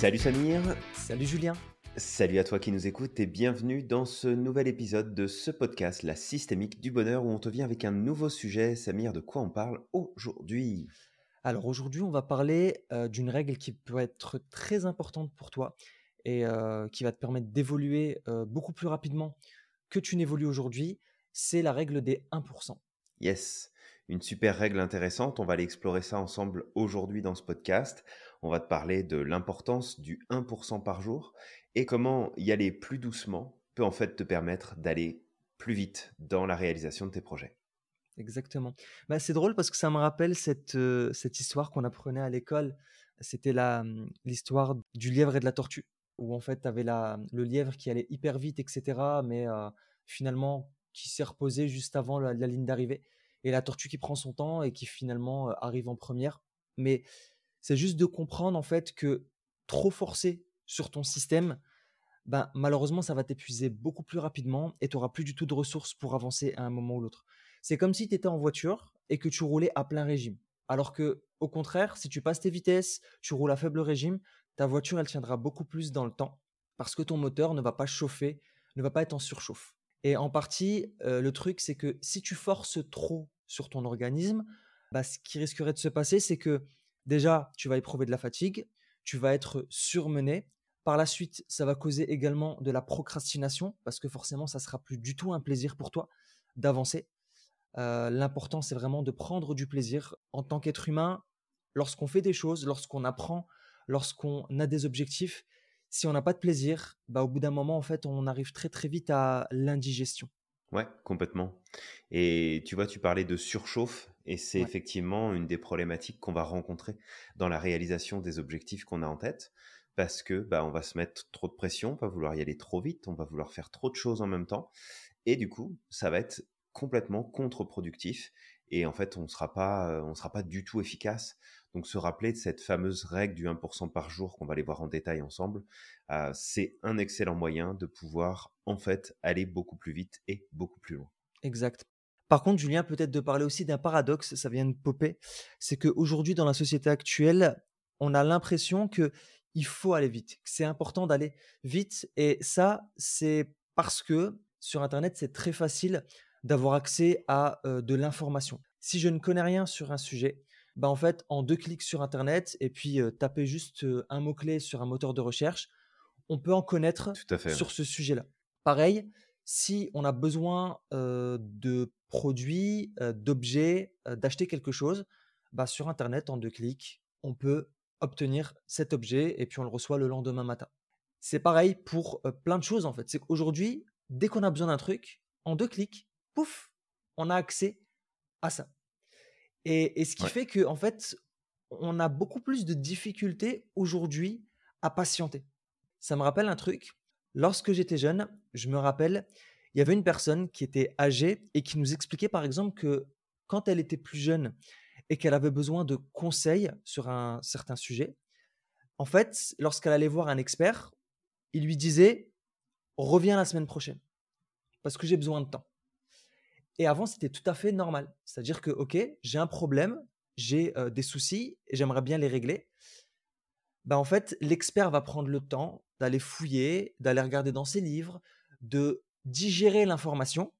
Salut Samir. Salut Julien. Salut à toi qui nous écoutes et bienvenue dans ce nouvel épisode de ce podcast, La systémique du bonheur, où on te vient avec un nouveau sujet. Samir, de quoi on parle aujourd'hui? Alors aujourd'hui, on va parler euh, d'une règle qui peut être très importante pour toi et euh, qui va te permettre d'évoluer euh, beaucoup plus rapidement que tu n'évolues aujourd'hui. C'est la règle des 1%. Yes, une super règle intéressante. On va aller explorer ça ensemble aujourd'hui dans ce podcast. On va te parler de l'importance du 1% par jour et comment y aller plus doucement peut en fait te permettre d'aller plus vite dans la réalisation de tes projets. Exactement. Bah, c'est drôle parce que ça me rappelle cette, euh, cette histoire qu'on apprenait à l'école. C'était hum, l'histoire du lièvre et de la tortue, où en fait, tu avais la, le lièvre qui allait hyper vite, etc., mais euh, finalement qui s'est reposé juste avant la, la ligne d'arrivée, et la tortue qui prend son temps et qui finalement euh, arrive en première. Mais c'est juste de comprendre en fait que trop forcer sur ton système, ben, malheureusement, ça va t'épuiser beaucoup plus rapidement et tu n'auras plus du tout de ressources pour avancer à un moment ou l'autre. C'est comme si tu étais en voiture et que tu roulais à plein régime. Alors que, au contraire, si tu passes tes vitesses, tu roules à faible régime, ta voiture, elle tiendra beaucoup plus dans le temps parce que ton moteur ne va pas chauffer, ne va pas être en surchauffe. Et en partie, euh, le truc, c'est que si tu forces trop sur ton organisme, bah, ce qui risquerait de se passer, c'est que déjà, tu vas éprouver de la fatigue, tu vas être surmené. Par la suite, ça va causer également de la procrastination, parce que forcément, ça sera plus du tout un plaisir pour toi d'avancer. Euh, l'important, c'est vraiment de prendre du plaisir en tant qu'être humain. Lorsqu'on fait des choses, lorsqu'on apprend, lorsqu'on a des objectifs, si on n'a pas de plaisir, bah, au bout d'un moment, en fait, on arrive très très vite à l'indigestion. Ouais, complètement. Et tu vois, tu parlais de surchauffe, et c'est effectivement une des problématiques qu'on va rencontrer dans la réalisation des objectifs qu'on a en tête, parce que bah, on va se mettre trop de pression, on va vouloir y aller trop vite, on va vouloir faire trop de choses en même temps, et du coup, ça va être complètement contre-productif, et en fait, on ne sera pas, on sera pas du tout efficace. Donc se rappeler de cette fameuse règle du 1% par jour qu'on va aller voir en détail ensemble, euh, c'est un excellent moyen de pouvoir en fait aller beaucoup plus vite et beaucoup plus loin. Exact. Par contre, Julien, peut-être de parler aussi d'un paradoxe, ça vient de popper, c'est qu'aujourd'hui dans la société actuelle, on a l'impression que il faut aller vite, que c'est important d'aller vite, et ça, c'est parce que sur Internet, c'est très facile d'avoir accès à euh, de l'information. Si je ne connais rien sur un sujet, bah, en fait, en deux clics sur Internet et puis taper juste un mot-clé sur un moteur de recherche, on peut en connaître sur ce sujet-là. Pareil, si on a besoin de produits, d'objets, d'acheter quelque chose, bah, sur Internet, en deux clics, on peut obtenir cet objet et puis on le reçoit le lendemain matin. C'est pareil pour plein de choses en fait. C'est qu'aujourd'hui, dès qu'on a besoin d'un truc, en deux clics, pouf, on a accès à ça. Et, ce qui fait que en fait, on a beaucoup plus de difficultés aujourd'hui à patienter. Ça me rappelle un truc. Lorsque j'étais jeune, je me rappelle, il y avait une personne qui était âgée et qui nous expliquait par exemple que quand elle était plus jeune et qu'elle avait besoin de conseils sur un certain sujet, en fait, lorsqu'elle allait voir un expert, il lui disait reviens la semaine prochaine parce que j'ai besoin de temps. Et avant, c'était tout à fait normal. C'est-à-dire que, OK, j'ai un problème, j'ai des soucis et j'aimerais bien les régler. Bah, en fait, l'expert va prendre le temps d'aller fouiller, d'aller regarder dans ses livres, de digérer l'information.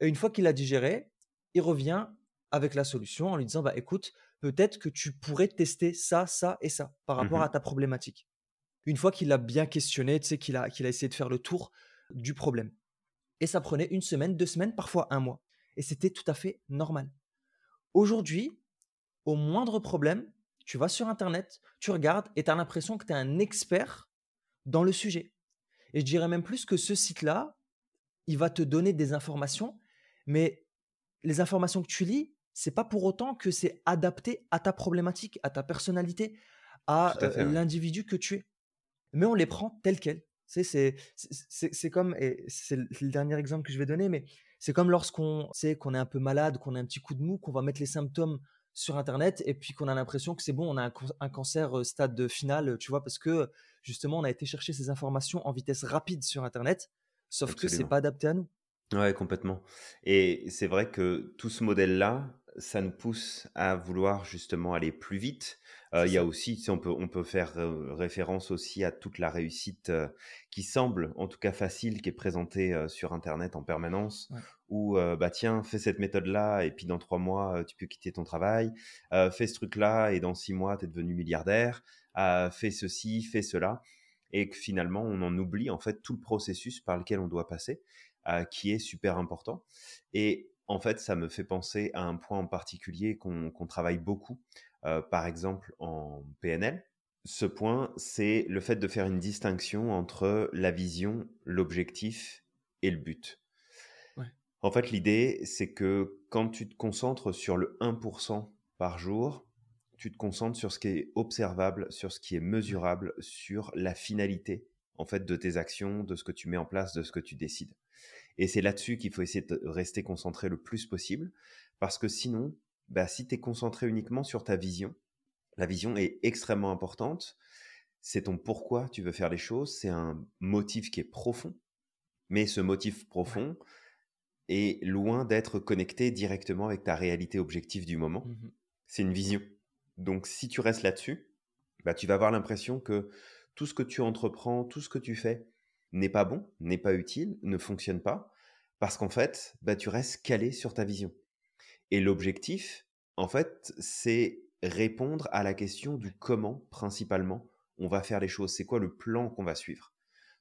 Et une fois qu'il a digéré, il revient avec la solution en lui disant bah, écoute, peut-être que tu pourrais tester ça, ça et ça par rapport mmh à ta problématique. Une fois qu'il a bien questionné, tu sais, qu'il a, qu'il a essayé de faire le tour du problème. Et ça prenait une semaine, deux semaines, parfois un mois. Et c'était tout à fait normal. Aujourd'hui, au moindre problème, tu vas sur Internet, tu regardes et tu as l'impression que tu es un expert dans le sujet. Et je dirais même plus que ce site-là, il va te donner des informations, mais les informations que tu lis, c'est pas pour autant que c'est adapté à ta problématique, à ta personnalité, à, l'individu que tu es. Mais on les prend telles quelles. C'est comme, et c'est le dernier exemple que je vais donner, mais c'est comme lorsqu'on sait qu'on est un peu malade, qu'on a un petit coup de mou, qu'on va mettre les symptômes sur Internet et puis qu'on a l'impression que c'est bon, on a un, cancer euh, stade final, tu vois, parce que justement, on a été chercher ces informations en vitesse rapide sur Internet, sauf que c'est pas adapté à nous. Ouais, complètement. Et c'est vrai que tout ce modèle-là, ça nous pousse à vouloir justement aller plus vite. C'est il y a aussi, on peut, on peut faire référence aussi à toute la réussite qui semble, en tout cas facile, qui est présentée sur Internet en permanence, Ouais. où bah tiens, fais cette méthode-là et puis dans trois mois, tu peux quitter ton travail. fais ce truc-là et dans six mois, tu es devenu milliardaire. fais ceci, fais cela. Et que finalement, on en oublie en fait tout le processus par lequel on doit passer, qui est super important. Et en fait, ça me fait penser à un point en particulier qu'on travaille beaucoup, euh, par exemple en PNL. Ce point, c'est le fait de faire une distinction entre la vision, l'objectif et le but. Ouais. En fait, l'idée, c'est que quand tu te concentres sur le 1% par jour, tu te concentres sur ce qui est observable, sur ce qui est mesurable, sur la finalité en fait de tes actions, de ce que tu mets en place, de ce que tu décides. Et c'est là-dessus qu'il faut essayer de rester concentré le plus possible, parce que sinon, bah, si tu es concentré uniquement sur ta vision, la vision est extrêmement importante. C'est ton pourquoi tu veux faire les choses, c'est un motif qui est profond, mais ce motif profond est loin d'être connecté directement avec ta réalité objective du moment. Mmh C'est une vision. Donc si tu restes là-dessus, bah, tu vas avoir l'impression que tout ce que tu entreprends, tout ce que tu fais, n'est pas bon, n'est pas utile, ne fonctionne pas, parce qu'en fait, bah, tu restes calé sur ta vision. Et l'objectif, en fait, c'est répondre à la question du comment, principalement, on va faire les choses. C'est quoi le plan qu'on va suivre?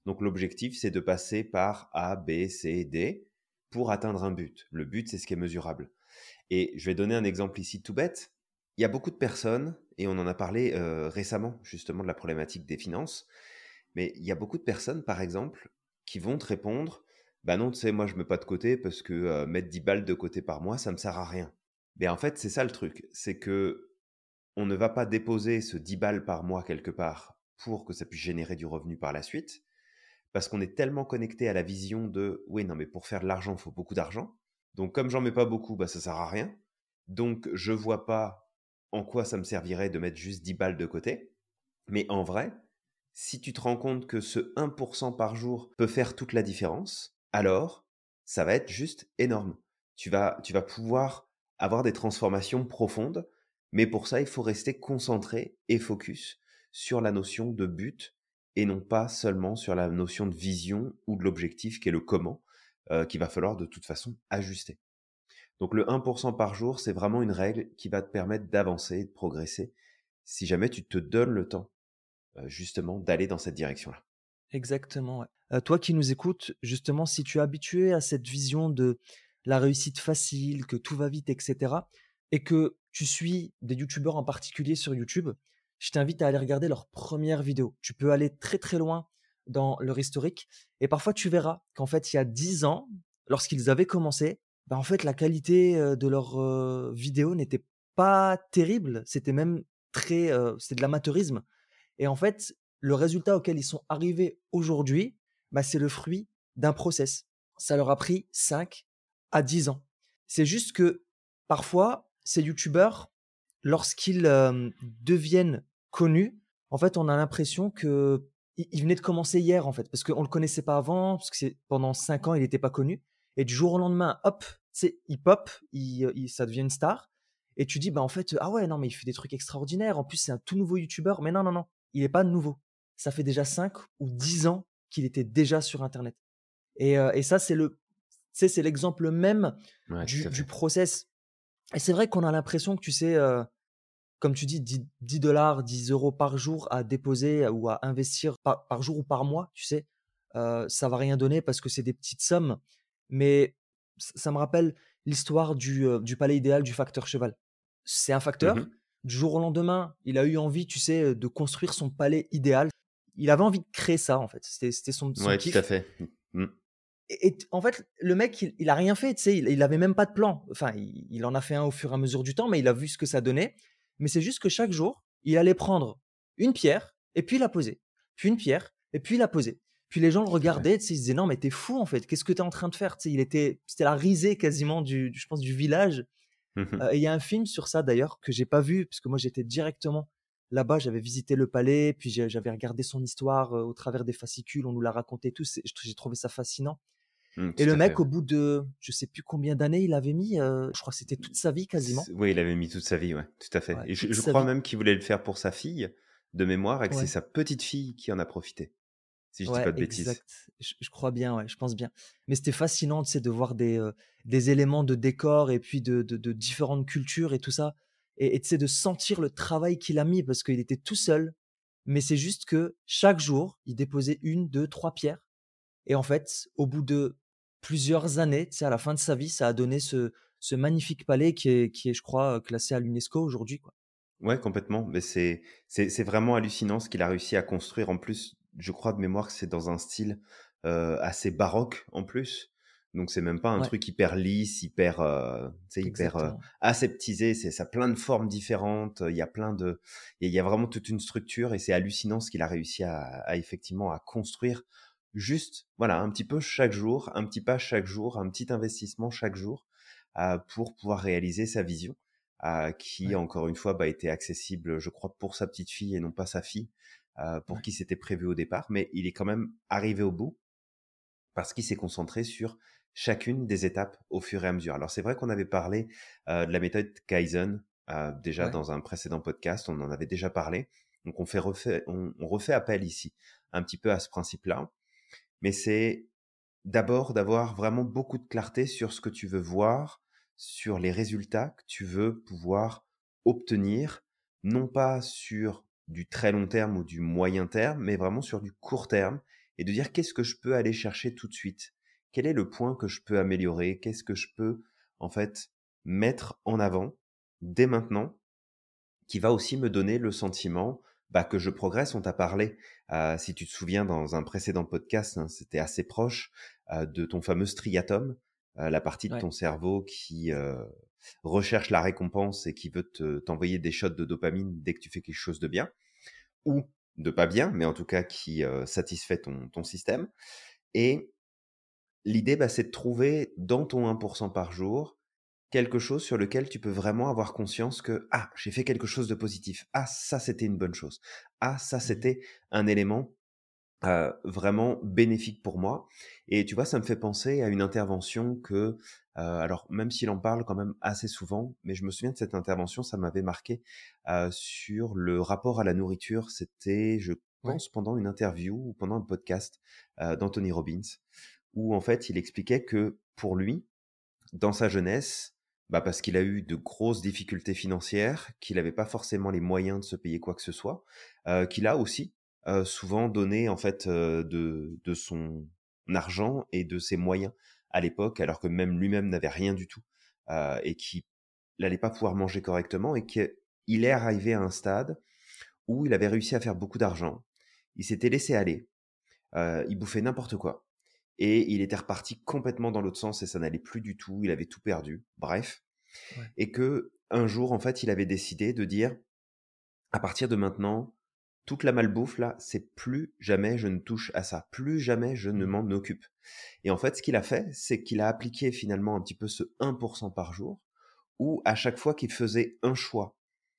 Donc l'objectif, c'est de passer par A, B, C, D pour atteindre un but. Le but, c'est ce qui est mesurable. Et je vais donner un exemple ici tout bête. Il y a beaucoup de personnes, et on en a parlé euh, récemment justement de la problématique des finances, mais il y a beaucoup de personnes, par exemple, qui vont te répondre Bah non, tu sais, moi je mets pas de côté parce que mettre 10 balles de côté par mois, ça me sert à rien. Mais en fait, c'est ça le truc c'est que on ne va pas déposer ce 10 balles par mois quelque part pour que ça puisse générer du revenu par la suite, parce qu'on est tellement connecté à la vision de oui, non, mais pour faire de l'argent, il faut beaucoup d'argent. Donc, comme j'en mets pas beaucoup, bah, ça sert à rien. Donc, je vois pas en quoi ça me servirait de mettre juste 10 balles de côté. Mais en vrai, si tu te rends compte que ce 1% par jour peut faire toute la différence, alors ça va être juste énorme. Tu vas, tu vas pouvoir avoir des transformations profondes, mais pour ça, il faut rester concentré et focus sur la notion de but et non pas seulement sur la notion de vision ou de l'objectif qui est le comment, euh, qu'il va falloir de toute façon ajuster. Donc le 1% par jour, c'est vraiment une règle qui va te permettre d'avancer, de progresser, si jamais tu te donnes le temps justement d'aller dans cette direction-là. Exactement. toi qui nous écoutes, justement, si tu es habitué à cette vision de la réussite facile, que tout va vite, etc., et que tu suis des youtubeurs en particulier sur YouTube, je t'invite à aller regarder leurs premières vidéos. Tu peux aller très très loin dans leur historique et parfois tu verras qu'en fait il y a 10 ans, lorsqu'ils avaient commencé, bah, en fait la qualité de leurs vidéos n'était pas terrible, c'était même très, c'était de l'amateurisme. Et en fait, le résultat auquel ils sont arrivés aujourd'hui, bah, c'est le fruit d'un process. Ça leur a pris 5 à 10 ans. C'est juste que parfois, ces youtubeurs, lorsqu'ils deviennent connus, en fait, on a l'impression que il venait de commencer hier, en fait, parce qu'on ne le connaissait pas avant, parce que pendant 5 ans, il n'était pas connu. Et du jour au lendemain, hop, c'est il pop, il, ça devient une star. Et tu dis, bah en fait, ah ouais, non, mais il fait des trucs extraordinaires. En plus, c'est un tout nouveau youtubeur. Mais non, non, non il n'est pas nouveau. Ça fait déjà 5 ou 10 ans qu'il était déjà sur Internet. Et, et ça, c'est le, c'est l'exemple même du, du, process. Et c'est vrai qu'on a l'impression que tu sais, comme tu dis, 10, dollars, 10 euros par jour à déposer ou à investir par, par jour ou par mois, tu sais, euh, ça va rien donner parce que c'est des petites sommes. Mais ça me rappelle l'histoire du, du palais idéal du facteur cheval. C'est un facteur. Mmh du jour au lendemain, il a eu envie, tu sais, de construire son palais idéal. Il avait envie de créer ça, en fait. C'était son, son ouais, tout à fait. Mmh. Et, en fait, le mec, il, il a rien fait, tu sais, il, il avait même pas de plan. Enfin, il, en a fait un au fur et à mesure du temps, mais il a vu ce que ça donnait. Mais c'est juste que chaque jour, il allait prendre une pierre et puis la poser. Puis une pierre et puis la poser. Puis les gens le regardaient, ils disaient non, mais t'es fou en fait. Qu'est-ce que t'es en train de faire? Tu sais, il était, c'était la risée quasiment du, je pense, du village. Mmh et il y a un film sur ça d'ailleurs que j'ai pas vu parce que moi j'étais directement là-bas, j'avais visité le palais, puis j'avais regardé son histoire au travers des fascicules, on nous l'a raconté tous. J'ai trouvé ça fascinant. Mmh, Et tout le mec, au bout de, je sais plus combien d'années il avait mis, euh, je crois que c'était toute sa vie quasiment. Oui, il avait mis toute sa vie, ouais, tout à fait Ouais, et je crois vie. même qu'il voulait le faire pour sa fille, de mémoire et que c'est sa petite-fille qui en a profité, si je dis pas de bêtises. exact. Je, je crois bien, ouais, je pense bien. Mais c'était fascinant, tu sais, de voir des, euh, des éléments de décor et puis de, de, de différentes cultures et tout ça. Et, et tu sais, de sentir le travail qu'il a mis parce qu'il était tout seul. Mais c'est juste que chaque jour, il déposait une, deux, trois pierres. Et en fait, au bout de plusieurs années, tu sais, à la fin de sa vie, ça a donné ce, ce magnifique palais qui est, qui est, je crois, classé à l'UNESCO aujourd'hui, quoi. Ouais, complètement, mais c'est c'est c'est vraiment hallucinant ce qu'il a réussi à construire. En plus, je crois de mémoire que c'est dans un style, heu, assez baroque en plus, donc c'est même pas un Ouais, truc hyper lisse, hyper, sais, hyper, exactement. aseptisé. C'est ça a plein de formes différentes, il y a plein de il y a vraiment toute une structure et c'est hallucinant ce qu'il a réussi à à effectivement à construire. Juste, voilà, un petit peu chaque jour, un petit pas chaque jour, un petit investissement chaque jour, heu, pour pouvoir réaliser sa vision heu, qui Ouais, encore une fois, bah, était accessible, je crois, pour sa petite fille et non pas sa fille, pour ouais, qui c'était prévu au départ. Mais il est quand même arrivé au bout parce qu'il s'est concentré sur chacune des étapes au fur et à mesure. Alors c'est vrai qu'on avait parlé, heu, de la méthode Kaizen, heu, déjà ouais, dans un précédent podcast, on en avait déjà parlé. Donc on fait refait on on refait appel ici, un petit peu à ce principe-là. Mais c'est D'abord, d'avoir vraiment beaucoup de clarté sur ce que tu veux voir, sur les résultats que tu veux pouvoir obtenir, non pas sur du très long terme ou du moyen terme, mais vraiment sur du court terme et de dire qu'est-ce que je peux aller chercher tout de suite? Quel est le point que je peux améliorer? Qu'est-ce que je peux, en fait, mettre en avant dès maintenant qui va aussi me donner le sentiment, bah, que je progresse? On t'a parlé, heu, si tu te souviens dans un précédent podcast, hein, c'était assez proche, heu, de ton fameux striatum, heu, la partie de ouais, ton cerveau qui, recherche la récompense et qui veut te t'envoyer des shots de dopamine dès que tu fais quelque chose de bien ou de pas bien, mais en tout cas qui, heu, satisfait ton ton système et L'idée, bah, c'est de trouver dans ton 1 par jour, quelque chose sur lequel tu peux vraiment avoir conscience que: «Ah, j'ai fait quelque chose de positif. Ah, ça, c'était une bonne chose. Ah, ça, mmh, c'était un élément, heu, vraiment bénéfique pour moi» et tu vois, ça me fait penser à une intervention que, heu, alors même s'il en parle quand même assez souvent, mais je me souviens de cette intervention, ça m'avait marqué, heu, sur le rapport à la nourriture. C'était, je ouais, pense, pendant une interview ou pendant un podcast, heu, d'Anthony Robbins où en fait il expliquait que pour lui, dans sa jeunesse, bah, parce qu'il a eu de grosses difficultés financières, qu'il n'avait pas forcément les moyens de se payer quoi que ce soit, heu, qu'il a aussi, heu, souvent donné en fait, heu, de de son argent et de ses moyens à l'époque, alors que même lui-même n'avait rien du tout, heu, et qu'il n'allait pas pouvoir manger correctement et qu'il est arrivé à un stade où il avait réussi à faire beaucoup d'argent. Il s'était laissé aller, il bouffait n'importe quoi. Et il était reparti complètement dans l'autre sens et ça n'allait plus du tout, il avait tout perdu, bref. ouais, Et que un jour, en fait, il avait décidé de dire: «À partir de maintenant, toute la malbouffe là, c'est plus jamais je ne touche à ça, plus jamais je ne mmh, m'en occupe». Et en fait, ce qu'il a fait, c'est qu'il a appliqué finalement un petit peu ce 1% par jour, où à chaque fois qu'il faisait un choix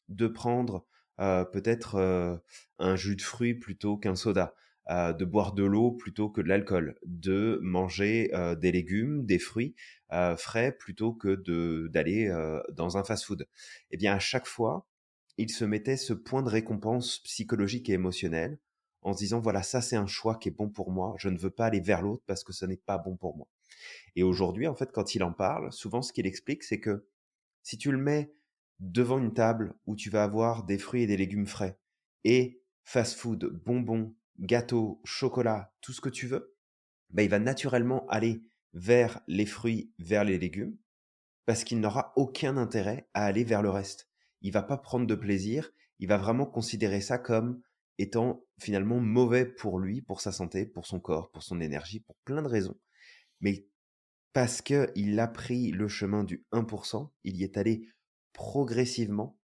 de prendre, heu, peut-être, heu, un jus de fruits plutôt qu'un soda, heu, de boire de l'eau plutôt que de l'alcool, de manger, des légumes, des fruits, frais plutôt que d'aller, dans un fast-food. Et bien, à chaque fois, il se mettait ce point de récompense psychologique et émotionnel en se disant: «Voilà, ça, c'est un choix qui est bon pour moi. Je ne veux pas aller vers l'autre parce que ce n'est pas bon pour moi». Et aujourd'hui, en fait, quand il en parle, souvent ce qu'il explique, c'est que si tu le mets devant une table où tu vas avoir des fruits et des légumes frais et fast-food, bonbons, gâteaux, chocolat, tout ce que tu veux, bah, il va naturellement aller vers les fruits, vers les légumes, parce qu'il n'aura aucun intérêt à aller vers le reste. Il va pas prendre de plaisir, il va vraiment considérer ça comme étant finalement mauvais pour lui, pour sa santé, pour son corps, pour son énergie, pour plein de raisons. Mais parce qu'il a pris le chemin du 1 il y est allé progressivement,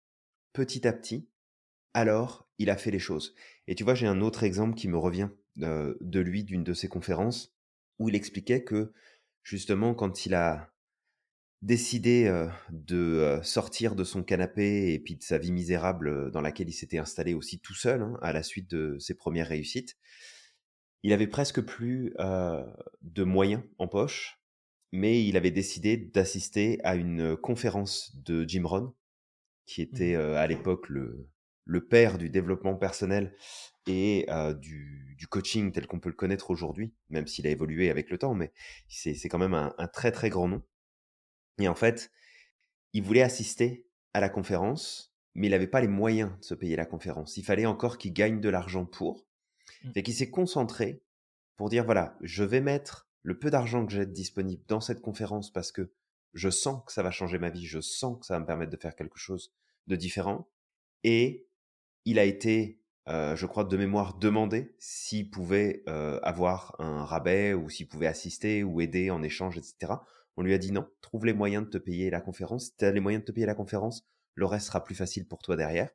petit à petit, alors il a fait les choses. Et tu vois, j'ai un autre exemple qui me revient, heu, de lui, d'une de ses conférences, où il expliquait que, justement, quand il a décidé, de, sortir de son canapé et puis de sa vie misérable, dans laquelle il s'était installé aussi tout seul, hein, à la suite de ses premières réussites, il avait presque plus de moyens en poche, mais il avait décidé d'assister à une conférence de Jim Rohn, qui était Mmh à l'époque le, le père du développement personnel et du, du, coaching tel qu'on peut le connaître aujourd'hui, même s'il a évolué avec le temps, mais c'est quand même un, un, très très grand nom. Et en fait, il voulait assister à la conférence, mais il n'avait pas les moyens de se payer la conférence. Il fallait encore qu'il gagne de l'argent pour. Mmh. Fait qu'il s'est concentré pour dire voilà, je vais mettre le peu d'argent que j'ai disponible dans cette conférence parce que je sens que ça va changer ma vie, je sens que ça va me permettre de faire quelque chose de différent. Et il a été, euh, je crois, de mémoire demandé s'il pouvait euh, avoir un rabais ou s'il pouvait assister ou aider en échange, etc. On lui a dit non, trouve les moyens de te payer la conférence. Si tu as les moyens de te payer la conférence, le reste sera plus facile pour toi derrière.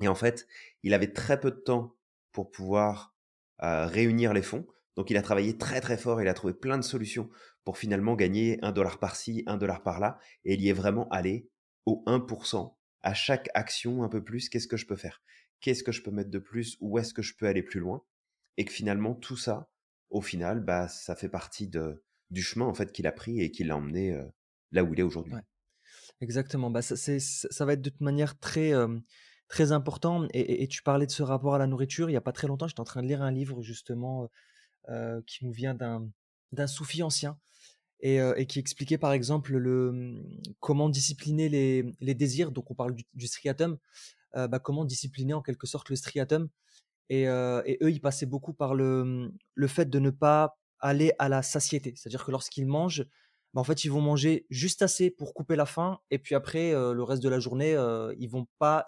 Et en fait, il avait très peu de temps pour pouvoir euh, réunir les fonds. Donc il a travaillé très très fort, il a trouvé plein de solutions pour finalement gagner un dollar par-ci, un dollar par-là, et il y est vraiment allé au 1%. À chaque action un peu plus, qu'est-ce que je peux faire? Qu'est-ce que je peux mettre de plus? Où est-ce que je peux aller plus loin? Et que finalement tout ça, au final, bah ça fait partie de, du chemin en fait qu'il a pris et qui l'a emmené là où il est aujourd'hui. Exactement. Bah, ça, ça, va être de toute manière très, très important. Et, tu parlais de ce rapport à la nourriture. Il n'y a pas très longtemps, j'étais en train de lire un livre justement qui nous vient d'un, d'un soufi ancien et, qui expliquait par exemple le, mmh, comment discipliner les, les désirs. Donc on parle du, striatum. Bah, comment discipliner en quelque sorte le striatum. Et, et, eux, ils passaient beaucoup par le, mmh, le fait de ne pas aller à la satiété. C'est-à-dire que lorsqu'ils mangent, bah, en fait, ils vont manger juste assez pour couper la faim. Et puis après, le reste de la journée, ils vont pas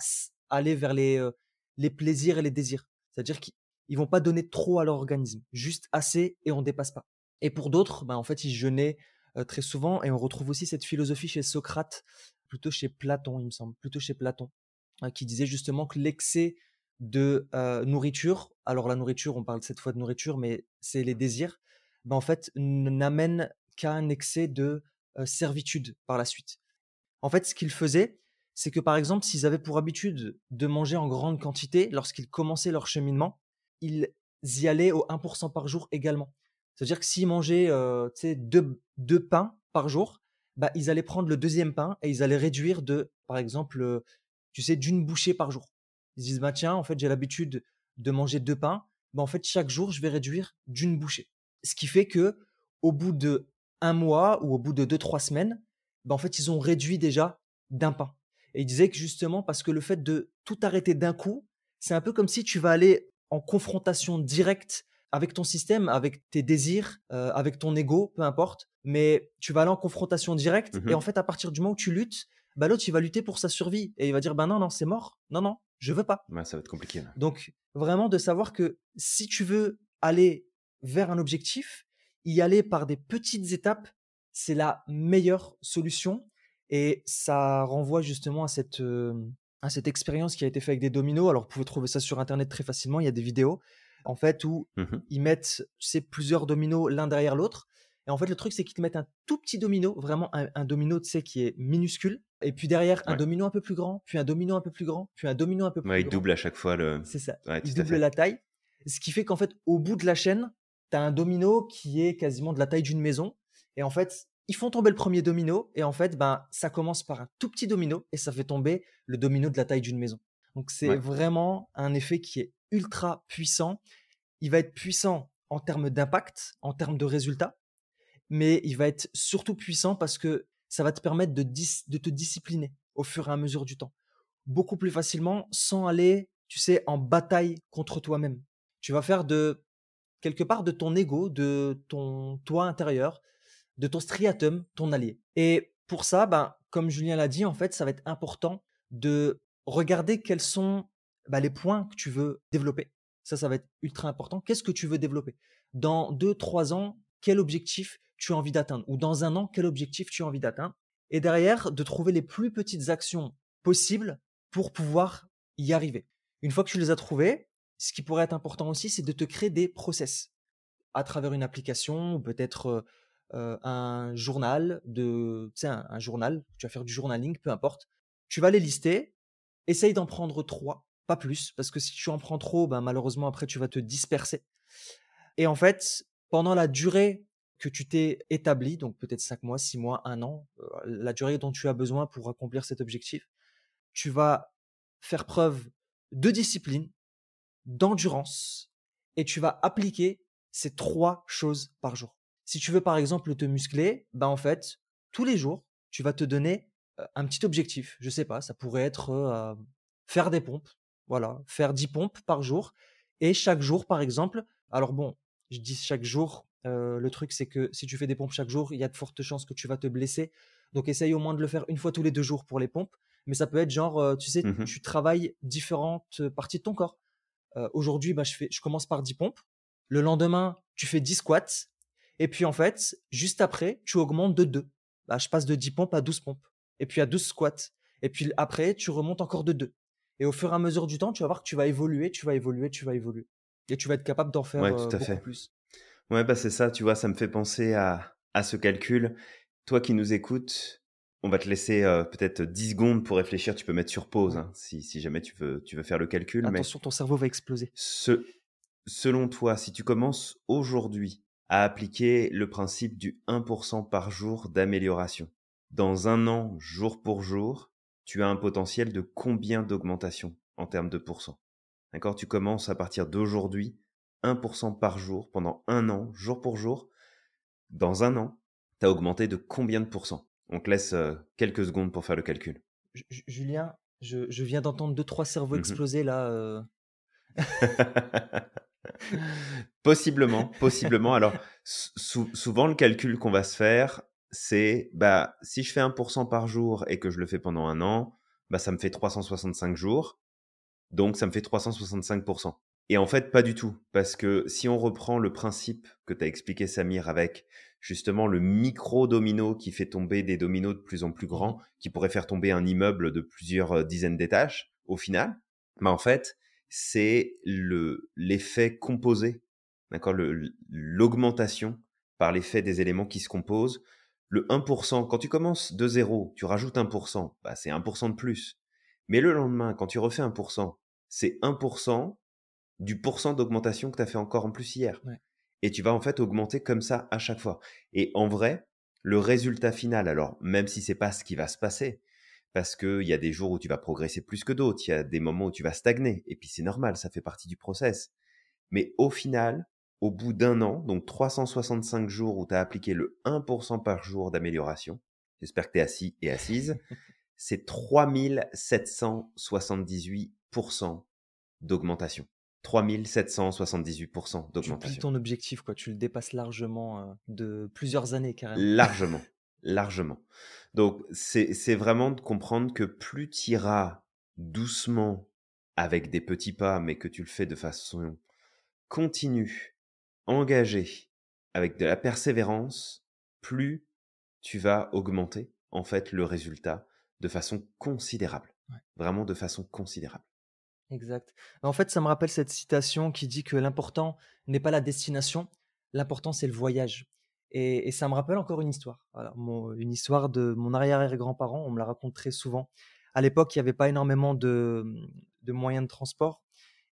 aller vers les, les plaisirs et les désirs. C'est-à-dire qu'ils vont pas donner trop à leur organisme, juste assez et on dépasse pas. Et pour d'autres, bah, en fait, ils jeûnaient très souvent et on retrouve aussi cette philosophie chez Socrate, plutôt chez Platon, il me semble, plutôt chez Platon, qui disait justement que l'excès de nourriture, alors la nourriture, on parle cette fois de nourriture, mais c'est les désirs, bah, en fait, n'amène qu'à un excès de servitude par la suite. En fait, ce qu'ils faisaient, c'est que par exemple, s'ils avaient pour habitude de manger en grande quantité, lorsqu'ils commençaient leur cheminement, ils y allaient au 1% par jour également. C'est-à-dire que s'ils mangeaient deux, deux, pains par jour, bah, ils allaient prendre le deuxième pain et ils allaient réduire de, par exemple, tu sais, d'une bouchée par jour. Ils disent, bah, tiens, en fait, j'ai l'habitude de manger deux pains. Bah, en fait, chaque jour, je vais réduire d'une bouchée. Ce qui fait que au bout de un mois ou au bout de deux, trois semaines, bah, en fait, ils ont réduit déjà d'un pain. Et il disait que justement, parce que le fait de tout arrêter d'un coup, c'est un peu comme si tu vas aller en confrontation directe avec ton système, avec tes désirs, euh, avec ton ego, peu importe, mais tu vas aller en confrontation directe. Et en mmh fait, à partir du moment où tu luttes, bah, l'autre, il va lutter pour sa survie. Et il va dire, ben non, non, c'est mort. Non, non, je veux pas. ça va être compliqué. Donc, vraiment de savoir que si tu veux aller vers un objectif, y aller par des petites étapes, c'est la meilleure solution. Et ça renvoie justement à cette, à cette expérience qui a été faite avec des dominos. Alors, vous pouvez trouver ça sur Internet très facilement. Il y a des vidéos, en fait, où mmh ils mettent tu plusieurs dominos l'un derrière l'autre. Et en fait, le truc, c'est qu'ils te mettent un tout petit domino, vraiment un, domino, tu sais, qui est minuscule. Et puis derrière, un domino un peu plus grand, puis un domino un peu plus grand, puis un domino un peu plus ouais, grand. il double à chaque fois le. C'est ça. il double la taille. Ce qui fait qu'en fait, au bout de la chaîne, tu as un domino qui est quasiment de la taille d'une maison. Et en fait, ils font tomber le premier domino. Et en fait, ben, ça commence par un tout petit domino et ça fait tomber le domino de la taille d'une maison. Donc, c'est vraiment un effet qui est ultra puissant. Il va être puissant en termes d'impact, en termes de résultats, mais il va être surtout puissant parce que ça va te permettre de, de te discipliner au fur et à mesure du temps. Beaucoup plus facilement sans aller, tu sais, en bataille contre toi-même. Tu vas faire de quelque part de ton ego, de ton toi intérieur, de ton striatum, ton allié. Et pour ça, ben, comme Julien l'a dit, en fait, ça va être important de regarder quels sont ben, les points que tu veux développer. Ça, ça va être ultra important. Qu'est-ce que tu veux développer? Dans deux, trois ans, quel objectif tu as envie d'atteindre? Ou dans un an, quel objectif tu as envie d'atteindre? Et derrière, de trouver les plus petites actions possibles pour pouvoir y arriver. Une fois que tu les as trouvées, ce qui pourrait être important aussi, c'est de te créer des process à travers une application ou peut-être un journal tu un, journal. Tu vas faire du journaling, peu importe. Tu vas les lister. Essaye d'en prendre trois, pas plus, parce que si tu en prends trop, ben, malheureusement après tu vas te disperser. Et en fait, pendant la durée que tu t'es établi, donc peut-être 5 mois, 6 mois, 1 an, la durée dont tu as besoin pour accomplir cet objectif, tu vas faire preuve de discipline, d'endurance, et tu vas appliquer ces trois choses par jour. Si tu veux par exemple te muscler, bah en fait, tous les jours, tu vas te donner un petit objectif. Je sais pas, ça pourrait être faire des pompes. Voilà, faire 10 pompes par jour. Et chaque jour, par exemple, alors bon, je dis chaque jour, le truc c'est que si tu fais des pompes chaque jour, il y a de fortes chances que tu vas te blesser. Donc essaye au moins de le faire une fois tous les deux jours pour les pompes. Mais ça peut être genre, tu sais, mmh tu travailles différentes parties de ton corps. Aujourd'hui, bah, je, fais, je commence par 10 pompes. Le lendemain, tu fais 10 squats. Et puis en fait, juste après, tu augmentes de 2. Bah, je passe de 10 pompes à 12 pompes. Et puis à 12 squats. Et puis après, tu remontes encore de 2. Et au fur et à mesure du temps, tu vas voir que tu vas évoluer, tu vas évoluer, tu vas évoluer. Et tu vas être capable d'en faire ouais, tout à beaucoup fait. plus. Ouais, bah c'est ça, tu vois, ça me fait penser à, à ce calcul. Toi qui nous écoutes, on va te laisser peut-être 10 secondes pour réfléchir. Tu peux mettre sur pause hein, si, si, jamais tu veux, tu veux faire le calcul. Attention, ton cerveau va exploser. Ce, selon toi, si tu commences aujourd'hui à appliquer le principe du 1% par jour d'amélioration, dans un an, jour pour jour, tu as un potentiel de combien d'augmentation en termes de pourcents D'accord? Tu commences à partir d'aujourd'hui, 1% par jour pendant un an, jour pour jour. Dans un an, tu as augmenté de combien de pourcents On te laisse quelques secondes pour faire le calcul. Julien, je, je viens d'entendre deux, trois cerveaux Mmh exploser là. euh. possiblement, possiblement. Alors, sou- souvent, le calcul qu'on va se faire, c'est bah, si je fais 1% par jour et que je le fais pendant un an, bah, ça me fait 365 jours. Donc, ça me fait 365%. Et en fait, pas du tout. Parce que si on reprend le principe que tu as expliqué, Samir, avec justement le micro-domino qui fait tomber des dominos de plus en plus grands, qui pourrait faire tomber un immeuble de plusieurs euh, dizaines d'étages, au final, bah en fait, c'est le l'effet composé, d'accord, l'augmentation par l'effet des éléments qui se composent. Le 1%, quand tu commences de zéro, tu rajoutes 1%, bah c'est 1% de plus. Mais le lendemain, quand tu refais 1%, c'est 1% du pourcent d'augmentation que tu as fait encore en plus hier. Et tu vas en fait augmenter comme ça à chaque fois. Et en vrai, le résultat final, alors même si c'est pas ce qui va se passer, parce qu'il y a des jours où tu vas progresser plus que d'autres, il y a des moments où tu vas stagner, et puis c'est normal, ça fait partie du process. Mais au final, au bout d'un an, donc 365 jours où tu as appliqué le 1% par jour d'amélioration, j'espère que tu es assis et assise, c'est 3778% d'augmentation. 3778% Tu plies d'augmentation. ton objectif, quoi. Tu le dépasses largement euh, de plusieurs années carrément. Largement, largement. Donc, c'est c'est vraiment de comprendre que plus tu iras doucement avec des petits pas, mais que tu le fais de façon continue, engagée, avec de la persévérance, plus tu vas augmenter en fait le résultat de façon considérable. Ouais. Vraiment de façon considérable. Exact. En fait, ça me rappelle cette citation qui dit que l'important n'est pas la destination, l'important c'est le voyage. Et, ça me rappelle encore une histoire. Une histoire de mon arrière-grand-parent, on me la raconte très souvent. À l'époque, il n'y avait pas énormément de, de moyens de transport.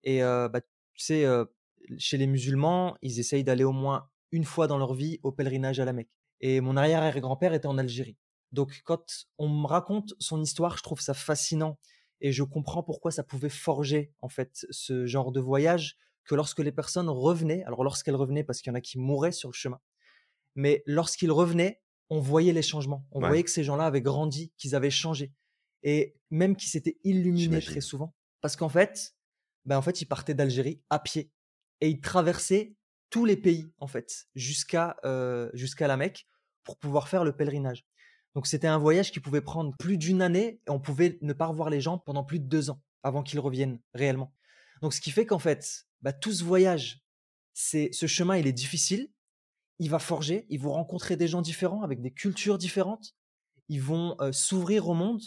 Et euh, bah, tu sais, euh, chez les musulmans, ils essayent d'aller au moins une fois dans leur vie au pèlerinage à la Mecque. Et mon arrière-grand-père était en Algérie. Donc, quand on me raconte son histoire, je trouve ça fascinant et je comprends pourquoi ça pouvait forger en fait ce genre de voyage que lorsque les personnes revenaient, alors lorsqu'elles revenaient parce qu'il y en a qui mouraient sur le chemin, mais lorsqu'ils revenaient, on voyait les changements, on Ouais. voyait que ces gens-là avaient grandi, qu'ils avaient changé et même qu'ils s'étaient illuminés très souvent parce qu'en fait, ben en fait, ils partaient d'Algérie à pied et ils traversaient tous les pays en fait jusqu'à euh, jusqu'à la Mecque pour pouvoir faire le pèlerinage. Donc c'était un voyage qui pouvait prendre plus d'une année et on pouvait ne pas revoir les gens pendant plus de deux ans avant qu'ils reviennent réellement. Donc ce qui fait qu'en fait, bah, tout ce voyage, c'est ce chemin, il est difficile. Il va forger, ils vont rencontrer des gens différents avec des cultures différentes. Ils vont euh, s'ouvrir au monde.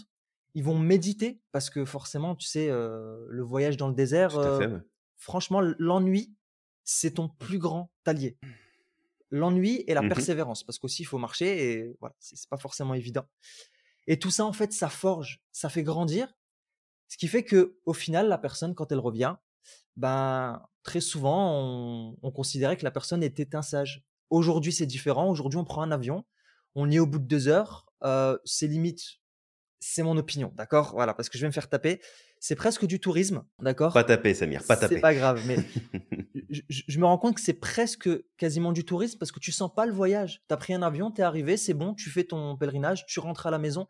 Ils vont méditer parce que forcément, tu sais, euh, le voyage dans le désert, euh, fait. ouais. franchement, l'ennui, c'est ton plus grand allié. L'ennui et la Mhm. persévérance, parce qu'aussi il faut marcher et voilà, c'est c'est pas forcément évident. Et tout ça, en fait, ça forge, ça fait grandir, ce qui fait que au final, la personne, quand elle revient, ben, très souvent, on, considérait que la personne était un sage. Aujourd'hui, c'est différent. Aujourd'hui, on prend un avion, on y est au bout de deux heures. Euh, c'est limite, c'est mon opinion, d'accord? Voilà, parce que je vais me faire taper. C'est presque du tourisme, d'accord? Pas taper, Samir, pas taper. C'est pas grave, mais je, me rends compte que c'est presque quasiment du tourisme parce que tu sens pas le voyage. Tu as pris un avion, tu es arrivé, c'est bon, tu fais ton pèlerinage, tu rentres à la maison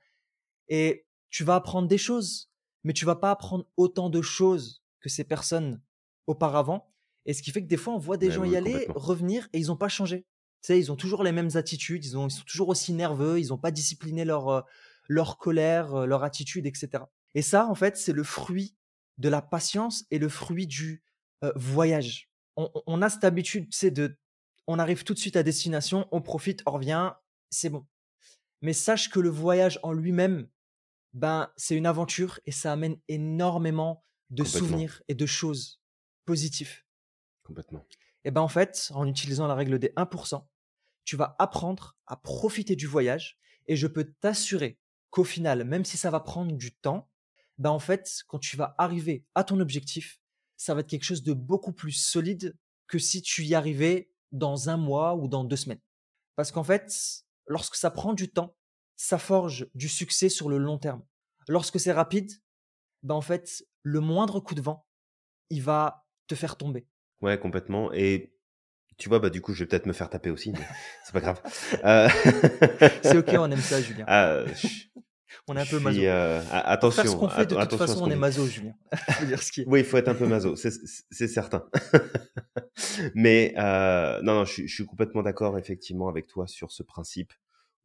et tu vas apprendre des choses, mais tu vas pas apprendre autant de choses que ces personnes auparavant. Et ce qui fait que des fois, on voit des gens y aller, revenir et ils n'ont pas changé. Tu sais, ils ont toujours les mêmes attitudes, ils, ont, ils sont toujours aussi nerveux, ils n'ont pas discipliné leur, euh, leur colère, euh, leur attitude, etc. Et ça, en fait, c'est le fruit de la patience et le fruit du euh, voyage. On, a cette habitude, c'est de, on arrive tout de suite à destination, on profite, on revient, c'est bon. Mais sache que le voyage en lui-même, ben, c'est une aventure et ça amène énormément de souvenirs et de choses positives. Complètement. Et ben en fait, en utilisant la règle des 1%, tu vas apprendre à profiter du voyage et je peux t'assurer qu'au final, même si ça va prendre du temps, ben en fait, quand tu vas arriver à ton objectif, ça va être quelque chose de beaucoup plus solide que si tu y arrivais dans un mois ou dans deux semaines. Parce qu'en fait, lorsque ça prend du temps, ça forge du succès sur le long terme. Lorsque c'est rapide, ben en fait, le moindre coup de vent, il va te faire tomber. Ouais, complètement. Et tu vois, bah du coup, je vais peut-être me faire taper aussi, mais c'est pas grave. Euh, c'est ok, on aime ça, Julien. Ah, on est un peu maso. Euh, attention. Faire ce qu'on fait, de toute façon, on est maso, Julien. Oui, il faut être un peu maso, c'est certain. mais euh, non, non, je, je, suis complètement d'accord, effectivement, avec toi sur ce principe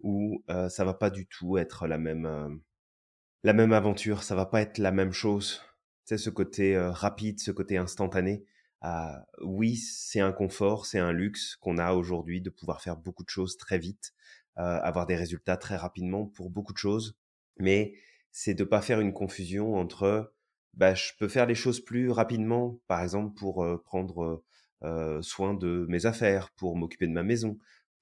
où euh, ça va pas du tout être la même euh, la même aventure, ça va pas être la même chose. Tu sais, ce côté rapide, ce côté instantané. Oui, c'est un confort, c'est un luxe qu'on a aujourd'hui de pouvoir faire beaucoup de choses très vite, avoir des résultats très rapidement pour beaucoup de choses. Mais c'est de pas faire une confusion entre, bah, je peux faire les choses plus rapidement, par exemple pour prendre soin de mes affaires, pour m'occuper de ma maison,